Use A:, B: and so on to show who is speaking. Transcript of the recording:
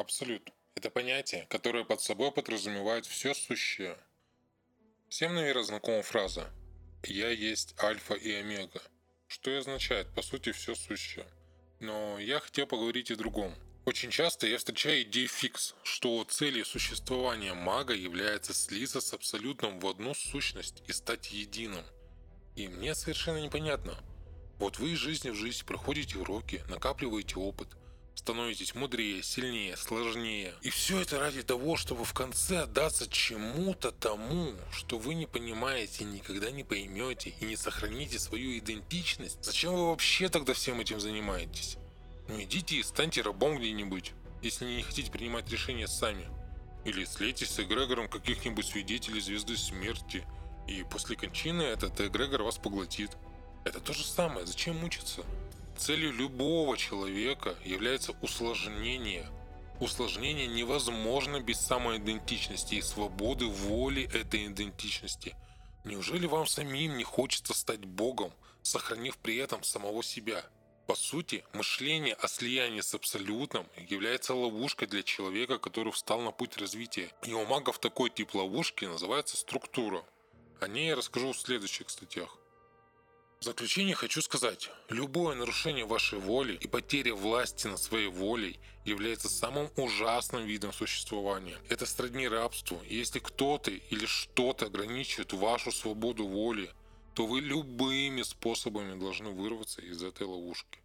A: Абсолют. Это понятие, которое под собой подразумевает все сущее. Всем, наверное, знакома фраза «Я есть альфа и омега», что и означает, по сути, все сущее. Но я хотел поговорить о другом. Очень часто я встречаю идею фикс, что целью существования мага является слиться с абсолютным в одну сущность и стать единым. И мне совершенно непонятно. Вот вы из жизни в жизнь проходите уроки, накапливаете опыт, становитесь мудрее, сильнее, сложнее. И все это ради того, чтобы в конце отдаться чему-то тому, что вы не понимаете, никогда не поймете и не сохраните свою идентичность. Зачем вы вообще тогда всем этим занимаетесь? Ну идите и станьте рабом где-нибудь, если не хотите принимать решения сами. Или слейтесь с эгрегором каких-нибудь свидетелей Звезды Смерти, и после кончины этот эгрегор вас поглотит. Это то же самое, зачем мучиться? Целью любого человека является усложнение. Усложнение невозможно без самоидентичности и свободы воли этой идентичности. Неужели вам самим не хочется стать Богом, сохранив при этом самого себя? По сути, мышление о слиянии с абсолютным является ловушкой для человека, который встал на путь развития. И у магов такой тип ловушки называется структура. О ней я расскажу в следующих статьях. В заключение хочу сказать, любое нарушение вашей воли и потеря власти над своей волей является самым ужасным видом существования. Это сродни рабству. Если кто-то или что-то ограничивает вашу свободу воли, то вы любыми способами должны вырваться из этой ловушки.